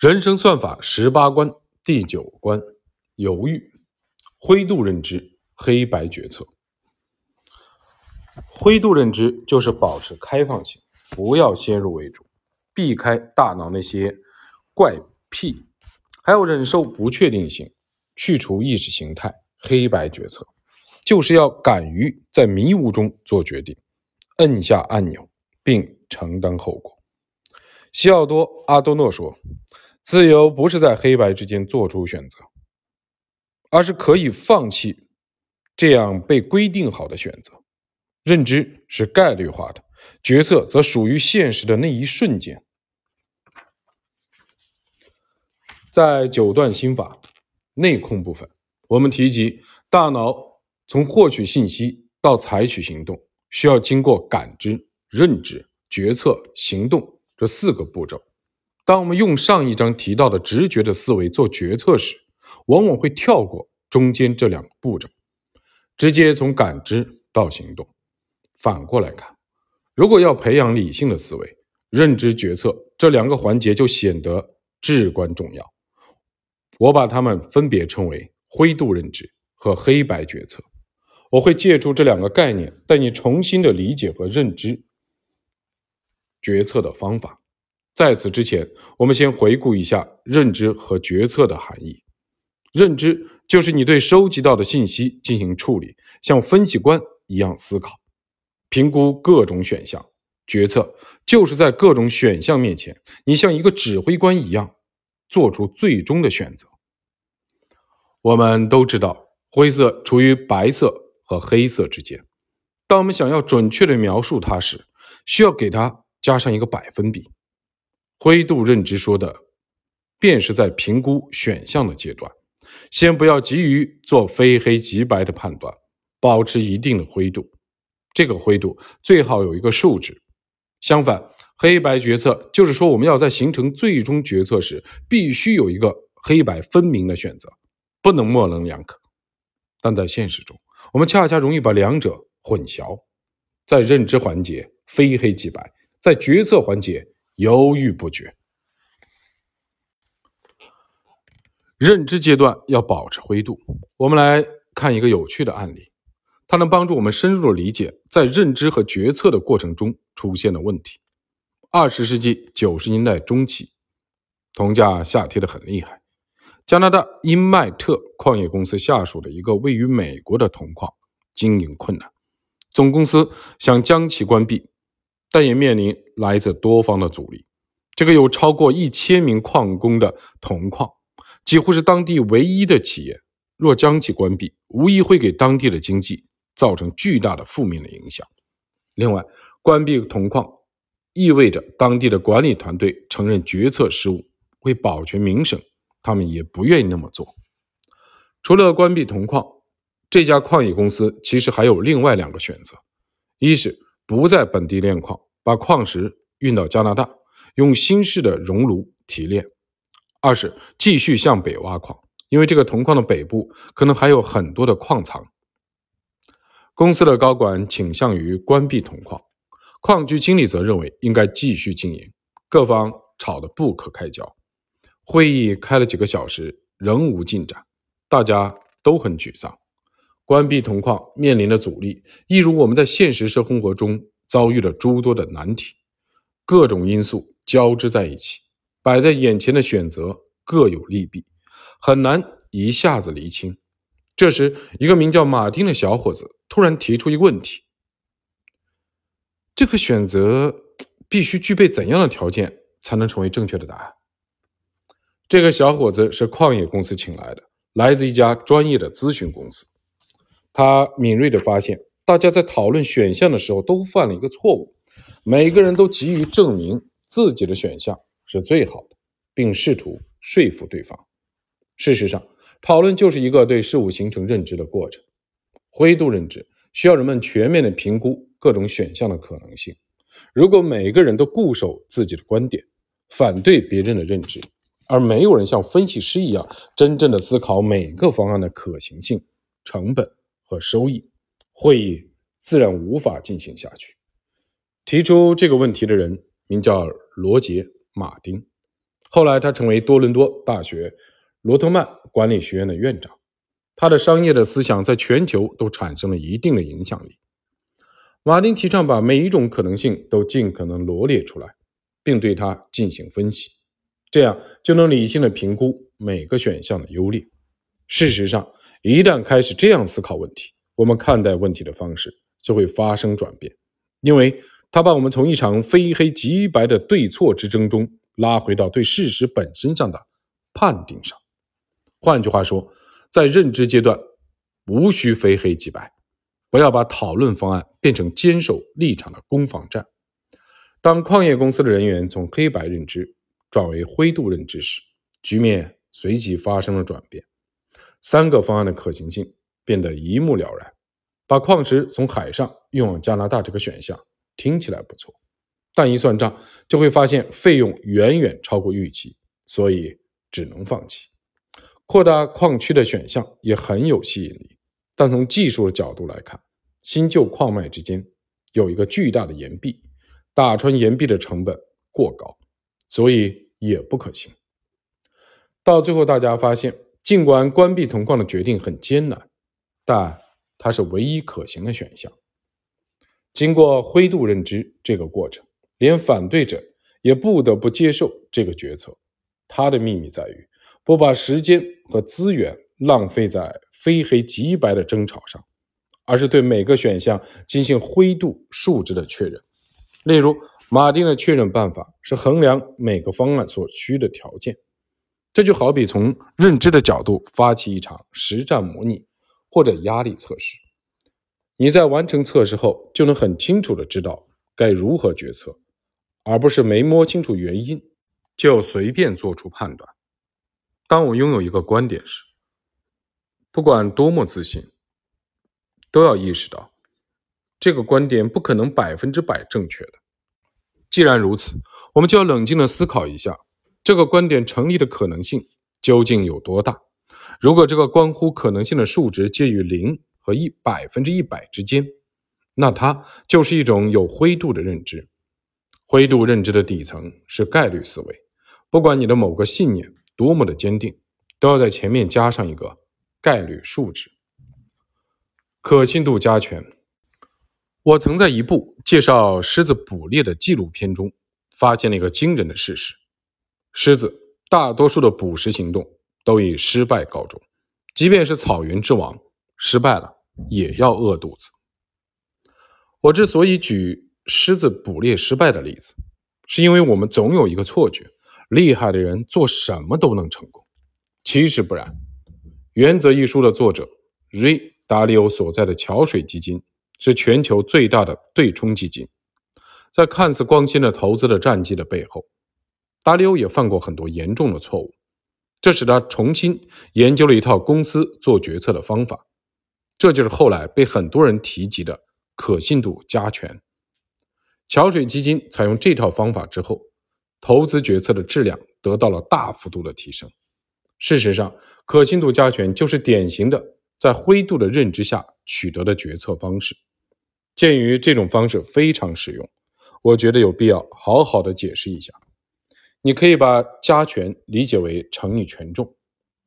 人生算法十八关第九关：犹豫。灰度认知，黑白决策。灰度认知就是保持开放性，不要先入为主，避开大脑那些怪癖，还要忍受不确定性，去除意识形态。黑白决策就是要敢于在迷雾中做决定，摁下按钮并承担后果。西奥多·阿多诺说。自由不是在黑白之间做出选择，而是可以放弃这样被规定好的选择。认知是概率化的，决策则属于现实的那一瞬间。在九段心法内控部分，我们提及大脑从获取信息到采取行动，需要经过感知、认知、决策、行动这四个步骤。当我们用上一章提到的直觉的思维做决策时，往往会跳过中间这两个步骤，直接从感知到行动。反过来看，如果要培养理性的思维，认知决策这两个环节就显得至关重要。我把它们分别称为灰度认知和黑白决策。我会借助这两个概念，带你重新的理解和认知决策的方法。在此之前，我们先回顾一下认知和决策的含义。认知就是你对收集到的信息进行处理，像分析官一样思考、评估各种选项；决策就是在各种选项面前，你像一个指挥官一样做出最终的选择。我们都知道，灰色处于白色和黑色之间。当我们想要准确地描述它时，需要给它加上一个百分比。灰度认知说的，便是在评估选项的阶段，先不要急于做非黑即白的判断，保持一定的灰度。这个灰度最好有一个数值。相反，黑白决策就是说，我们要在形成最终决策时，必须有一个黑白分明的选择，不能模棱两可。但在现实中，我们恰恰容易把两者混淆，在认知环节非黑即白，在决策环节。犹豫不决，认知阶段要保持灰度。我们来看一个有趣的案例，它能帮助我们深入的理解在认知和决策的过程中出现的问题。二十世纪九十年代中期，铜价下跌的很厉害，加拿大英麦特矿业公司下属的一个位于美国的铜矿经营困难，总公司想将其关闭。但也面临来自多方的阻力。这个有超过一千名矿工的铜矿，几乎是当地唯一的企业。若将其关闭，无疑会给当地的经济造成巨大的负面的影响。另外，关闭铜矿意味着当地的管理团队承认决策失误，为保全名声，他们也不愿意那么做。除了关闭铜矿，这家矿业公司其实还有另外两个选择：一是。不在本地炼矿，把矿石运到加拿大，用新式的熔炉提炼；二是继续向北挖矿，因为这个铜矿的北部可能还有很多的矿藏。公司的高管倾向于关闭铜矿，矿区经理则认为应该继续经营。各方吵得不可开交，会议开了几个小时，仍无进展，大家都很沮丧。关闭铜矿面临的阻力，一如我们在现实生活中遭遇了诸多的难题，各种因素交织在一起，摆在眼前的选择各有利弊，很难一下子厘清。这时，一个名叫马丁的小伙子突然提出一个问题：这个选择必须具备怎样的条件才能成为正确的答案？这个小伙子是矿业公司请来的，来自一家专业的咨询公司。他敏锐地发现，大家在讨论选项的时候都犯了一个错误，每个人都急于证明自己的选项是最好的，并试图说服对方。事实上，讨论就是一个对事物形成认知的过程。灰度认知需要人们全面地评估各种选项的可能性。如果每个人都固守自己的观点，反对别人的认知，而没有人像分析师一样真正的思考每个方案的可行性、成本。和收益，会议自然无法进行下去。提出这个问题的人名叫罗杰·马丁，后来他成为多伦多大学罗特曼管理学院的院长。他的商业的思想在全球都产生了一定的影响力。马丁提倡把每一种可能性都尽可能罗列出来，并对它进行分析，这样就能理性的评估每个选项的优劣。事实上，一旦开始这样思考问题，我们看待问题的方式就会发生转变，因为他把我们从一场非黑即白的对错之争中拉回到对事实本身上的判定上。换句话说，在认知阶段，无需非黑即白。不要把讨论方案变成坚守立场的攻防战。当矿业公司的人员从黑白认知转为灰度认知时，局面随即发生了转变。三个方案的可行性变得一目了然。把矿石从海上运往加拿大这个选项听起来不错，但一算账就会发现费用远远超过预期，所以只能放弃。扩大矿区的选项也很有吸引力。但从技术的角度来看，新旧矿脉之间有一个巨大的岩壁，打穿岩壁的成本过高，所以也不可行。到最后，大家发现，尽管关闭铜矿的决定很艰难，但它是唯一可行的选项。经过灰度认知这个过程，连反对者也不得不接受这个决策。它的秘密在于不把时间和资源浪费在。非黑即白的争吵上，而是对每个选项进行灰度数值的确认。例如，马丁的确认办法是衡量每个方案所需的条件。这就好比从认知的角度发起一场实战模拟或者压力测试。你在完成测试后，就能很清楚的知道该如何决策，而不是没摸清楚原因就随便做出判断。当我拥有一个观点时，不管多么自信，都要意识到，这个观点不可能百分之百正确的。既然如此，我们就要冷静的思考一下，这个观点成立的可能性究竟有多大？如果这个关乎可能性的数值介于零和一百分之一百之间，那它就是一种有灰度的认知。灰度认知的底层是概率思维，不管你的某个信念多么的坚定，都要在前面加上一个。概率数值可信度加权。我曾在一部介绍狮子捕猎的纪录片中发现了一个惊人的事实：狮子大多数的捕食行动都以失败告终，即便是草原之王，失败了也要饿肚子。我之所以举狮子捕猎失败的例子，是因为我们总有一个错觉：厉害的人做什么都能成功。其实不然。《原则》一书的作者瑞·达利欧所在的桥水基金是全球最大的对冲基金。在看似光鲜的投资的战绩的背后，达利欧也犯过很多严重的错误，这使他重新研究了一套公司做决策的方法。这就是后来被很多人提及的可信度加权。桥水基金采用这套方法之后，投资决策的质量得到了大幅度的提升。事实上，可信度加权就是典型的在灰度的认知下取得的决策方式。鉴于这种方式非常实用，我觉得有必要好好的解释一下。你可以把加权理解为乘以权重。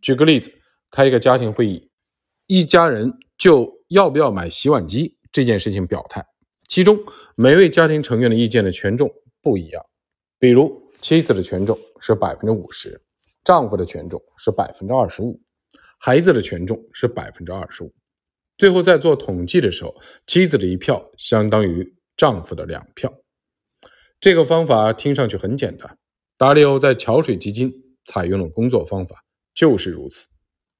举个例子，开一个家庭会议，一家人就要不要买洗碗机这件事情表态，其中每位家庭成员的意见的权重不一样。比如，妻子的权重是百分之五十。丈夫的权重是百分之二十五，孩子的权重是百分之二十五。最后在做统计的时候，妻子的一票相当于丈夫的两票。这个方法听上去很简单，达利欧在桥水基金采用的工作方法就是如此。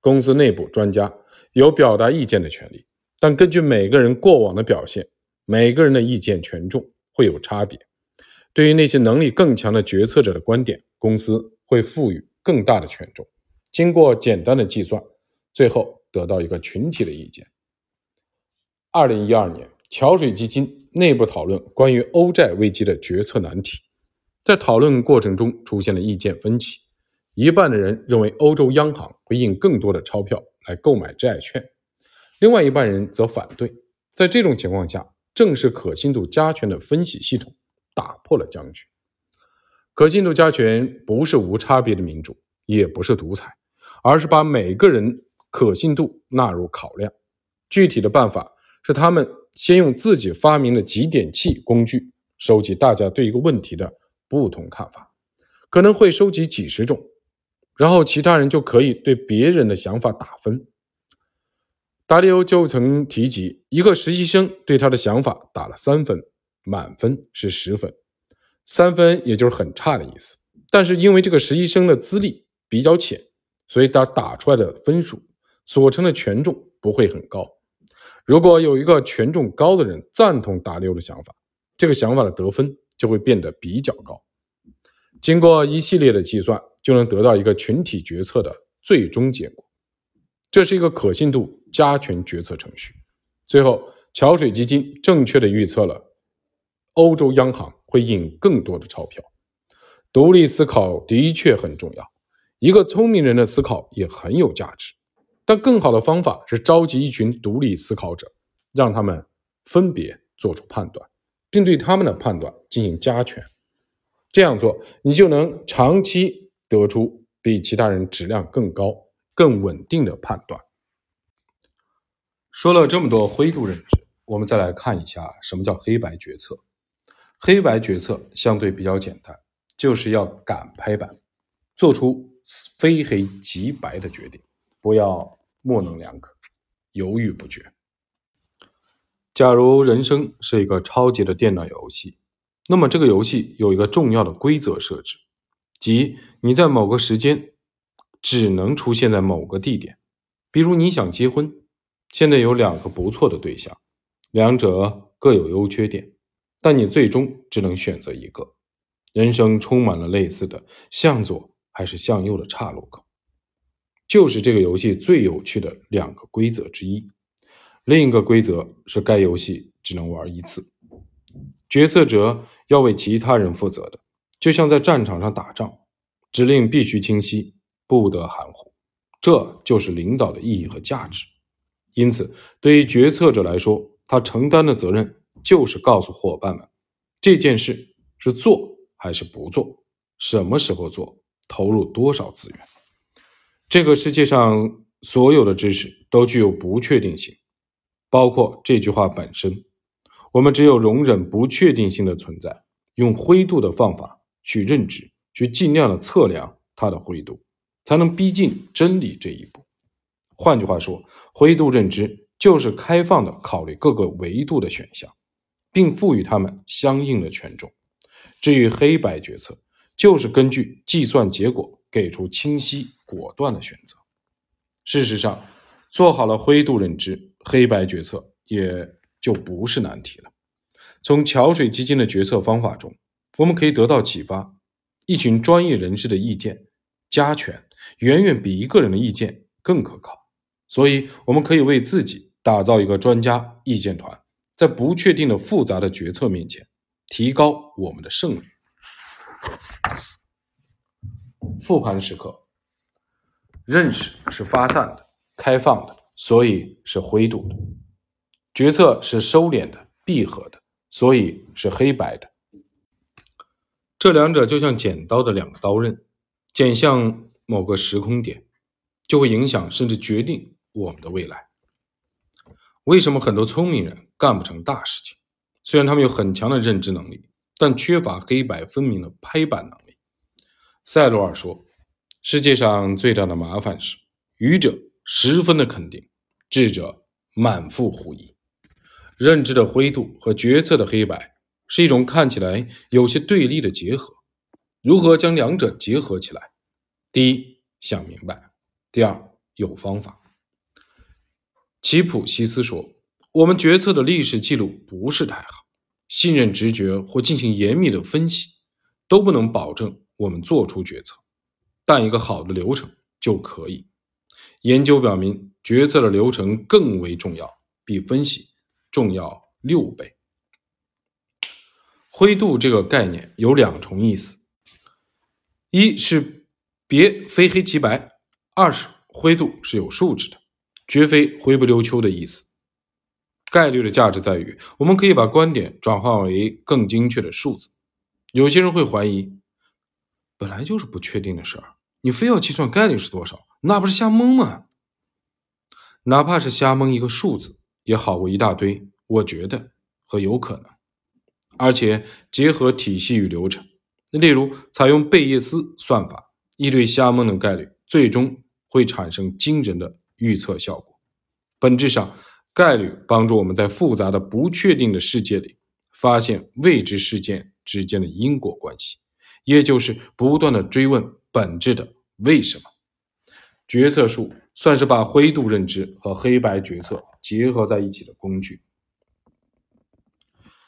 公司内部专家有表达意见的权利，但根据每个人过往的表现，每个人的意见权重会有差别。对于那些能力更强的决策者的观点，公司会赋予。更大的权重，经过简单的计算，最后得到一个群体的意见。二零一二年，桥水基金内部讨论关于欧债危机的决策难题，在讨论过程中出现了意见分歧。一半的人认为欧洲央行会印更多的钞票来购买债券，另外一半人则反对。在这种情况下，正是可信度加权的分析系统打破了僵局。可信度加权不是无差别的民主，也不是独裁，而是把每个人可信度纳入考量。具体的办法是，他们先用自己发明的几点器工具收集大家对一个问题的不同看法，可能会收集几十种，然后其他人就可以对别人的想法打分。达利欧就曾提及，一个实习生对他的想法打了三分，满分是十分。三分也就是很差的意思，但是因为这个实习生的资历比较浅，所以他打出来的分数所称的权重不会很高。如果有一个权重高的人赞同达利欧的想法，这个想法的得分就会变得比较高。经过一系列的计算，就能得到一个群体决策的最终结果。这是一个可信度加权决策程序。最后，桥水基金正确的预测了欧洲央行。会印更多的钞票。独立思考的确很重要，一个聪明人的思考也很有价值。但更好的方法是召集一群独立思考者，让他们分别做出判断，并对他们的判断进行加权。这样做，你就能长期得出比其他人质量更高、更稳定的判断。说了这么多灰度认知，我们再来看一下什么叫黑白决策。黑白决策相对比较简单，就是要敢拍板，做出非黑即白的决定，不要模棱两可、犹豫不决。假如人生是一个超级的电脑游戏，那么这个游戏有一个重要的规则设置，即你在某个时间只能出现在某个地点。比如你想结婚，现在有两个不错的对象，两者各有优缺点。但你最终只能选择一个。人生充满了类似的向左还是向右的岔路口，就是这个游戏最有趣的两个规则之一。另一个规则是该游戏只能玩一次，决策者要为其他人负责的，就像在战场上打仗，指令必须清晰，不得含糊。这就是领导的意义和价值。因此，对于决策者来说，他承担的责任。就是告诉伙伴们，这件事是做还是不做，什么时候做，投入多少资源。这个世界上所有的知识都具有不确定性，包括这句话本身。我们只有容忍不确定性的存在，用灰度的方法去认知，去尽量的测量它的灰度，才能逼近真理这一步。换句话说，灰度认知就是开放的考虑各个维度的选项。并赋予他们相应的权重。至于黑白决策，就是根据计算结果给出清晰果断的选择。事实上，做好了灰度认知，黑白决策也就不是难题了。从桥水基金的决策方法中，我们可以得到启发：一群专业人士的意见加权，远远比一个人的意见更可靠。所以，我们可以为自己打造一个专家意见团。在不确定的复杂的决策面前，提高我们的胜率。复盘时刻，认识是发散的、开放的，所以是灰度的；决策是收敛的、闭合的，所以是黑白的。这两者就像剪刀的两个刀刃，剪向某个时空点，就会影响甚至决定我们的未来。为什么很多聪明人？干不成大事情。虽然他们有很强的认知能力，但缺乏黑白分明的拍板能力。塞罗尔说：“世界上最大的麻烦是，愚者十分的肯定，智者满腹狐疑。认知的灰度和决策的黑白是一种看起来有些对立的结合。如何将两者结合起来？第一，想明白；第二，有方法。”齐普西斯说。我们决策的历史记录不是太好，信任直觉或进行严密的分析都不能保证我们做出决策，但一个好的流程就可以。研究表明，决策的流程更为重要，比分析重要六倍。灰度这个概念有两重意思：一是别非黑即白；二是灰度是有数值的，绝非灰不溜秋的意思。概率的价值在于，我们可以把观点转化为更精确的数字。有些人会怀疑，本来就是不确定的事儿，你非要计算概率是多少，那不是瞎蒙吗？哪怕是瞎蒙一个数字，也好过一大堆。我觉得和有可能，而且结合体系与流程，例如采用贝叶斯算法，一对瞎蒙的概率，最终会产生惊人的预测效果。本质上，概率帮助我们在复杂的不确定的世界里，发现未知事件之间的因果关系，也就是不断的追问本质的为什么。决策树算是把灰度认知和黑白决策结合在一起的工具。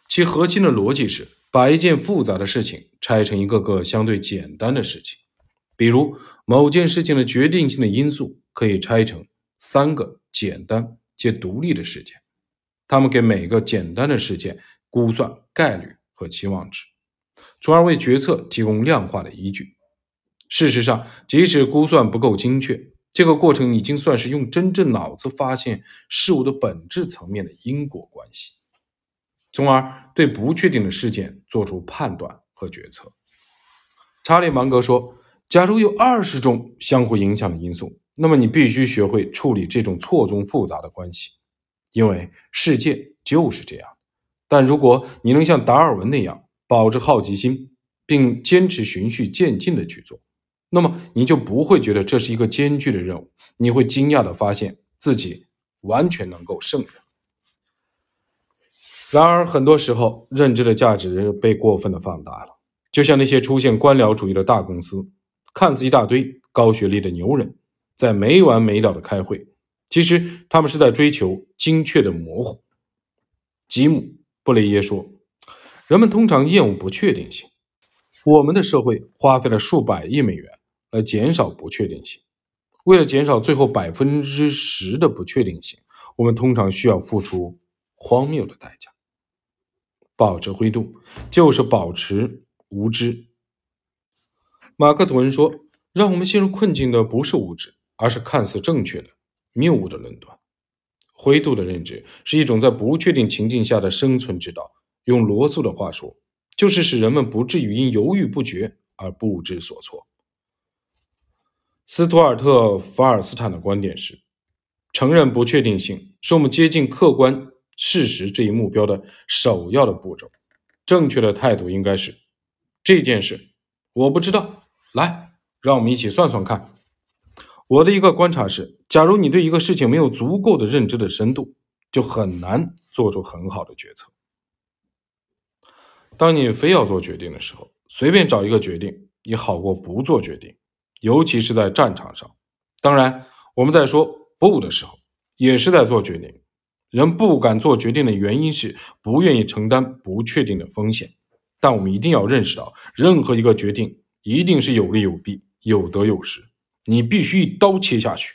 其核心的逻辑是把一件复杂的事情拆成一个个相对简单的事情，比如某件事情的决定性的因素可以拆成三个简单且独立的事件，他们给每个简单的事件估算概率和期望值，从而为决策提供量化的依据。事实上，即使估算不够精确，这个过程已经算是用真正脑子发现事物的本质层面的因果关系。从而对不确定的事件做出判断和决策。查理芒格说：“假如有二十种相互影响的因素，那么你必须学会处理这种错综复杂的关系，因为世界就是这样。但如果你能像达尔文那样保持好奇心，并坚持循序渐进的去做，那么你就不会觉得这是一个艰巨的任务。你会惊讶的发现自己完全能够胜任。”然而，很多时候，认知的价值被过分的放大了。就像那些出现官僚主义的大公司，看似一大堆高学历的牛人，在没完没了的开会，其实他们是在追求精确的模糊。吉姆·布雷耶说：“人们通常厌恶不确定性。我们的社会花费了数百亿美元来减少不确定性。为了减少最后百分之十的不确定性，我们通常需要付出荒谬的代价。”保持灰度，就是保持无知。马克吐温说：“让我们陷入困境的不是无知，而是看似正确的谬误的论断。”灰度的认知是一种在不确定情境下的生存之道。用罗素的话说，就是使人们不至于因犹豫不决而不知所措。斯图尔特·法尔斯坦的观点是：承认不确定性是我们接近客观。事实这一目标的首要的步骤，正确的态度应该是：这件事我不知道。来，让我们一起算算看。我的一个观察是，假如你对一个事情没有足够的认知的深度，就很难做出很好的决策。当你非要做决定的时候，随便找一个决定也好过不做决定，尤其是在战场上。当然，我们在说不的时候，也是在做决定。人不敢做决定的原因是不愿意承担不确定的风险，但我们一定要认识到，任何一个决定一定是有利有弊、有得有失。你必须一刀切下去。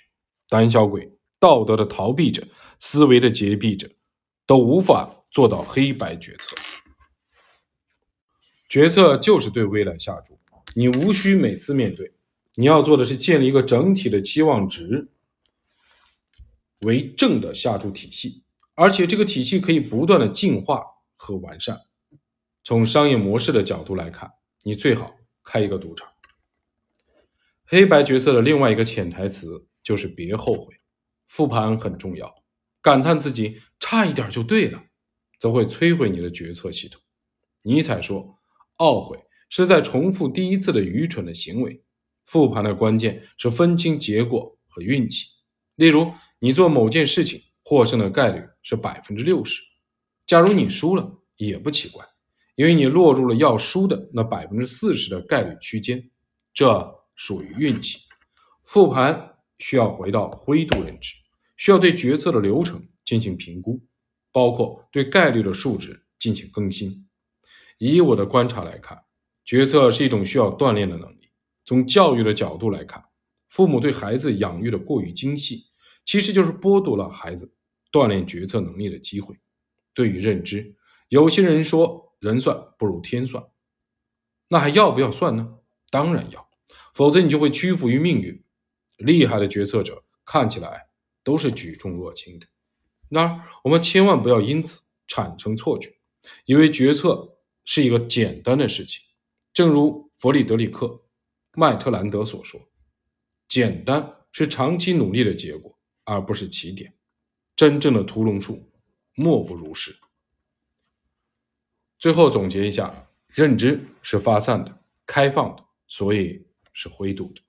胆小鬼、道德的逃避者、思维的洁癖者，都无法做到黑白决策。决策就是对未来下注，你无需每次面对，你要做的是建立一个整体的期望值为正的下注体系。而且这个体系可以不断的进化和完善。从商业模式的角度来看，你最好开一个赌场。黑白决策的另外一个潜台词就是别后悔。复盘很重要，感叹自己差一点就对了，则会摧毁你的决策系统。尼采说，懊悔是在重复第一次的愚蠢的行为。复盘的关键是分清结果和运气。例如，你做某件事情。获胜的概率是百分之六十。假如你输了，也不奇怪，因为你落入了要输的那百分之四十的概率区间，这属于运气。复盘需要回到灰度认知，需要对决策的流程进行评估，包括对概率的数值进行更新。以我的观察来看，决策是一种需要锻炼的能力。从教育的角度来看，父母对孩子养育的过于精细，其实就是剥夺了孩子。锻炼决策能力的机会。对于认知，有些人说人算不如天算，那还要不要算呢？当然要，否则你就会屈服于命运。厉害的决策者看起来都是举重若轻的。然而，我们千万不要因此产生错觉，以为决策是一个简单的事情。正如弗里德里克·麦特兰德所说：“简单是长期努力的结果，而不是起点。真正的屠龙术，莫不如是。”最后总结一下：认知是发散的、开放的，所以是灰度的；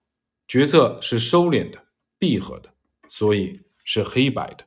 决策是收敛的、闭合的，所以是黑白的。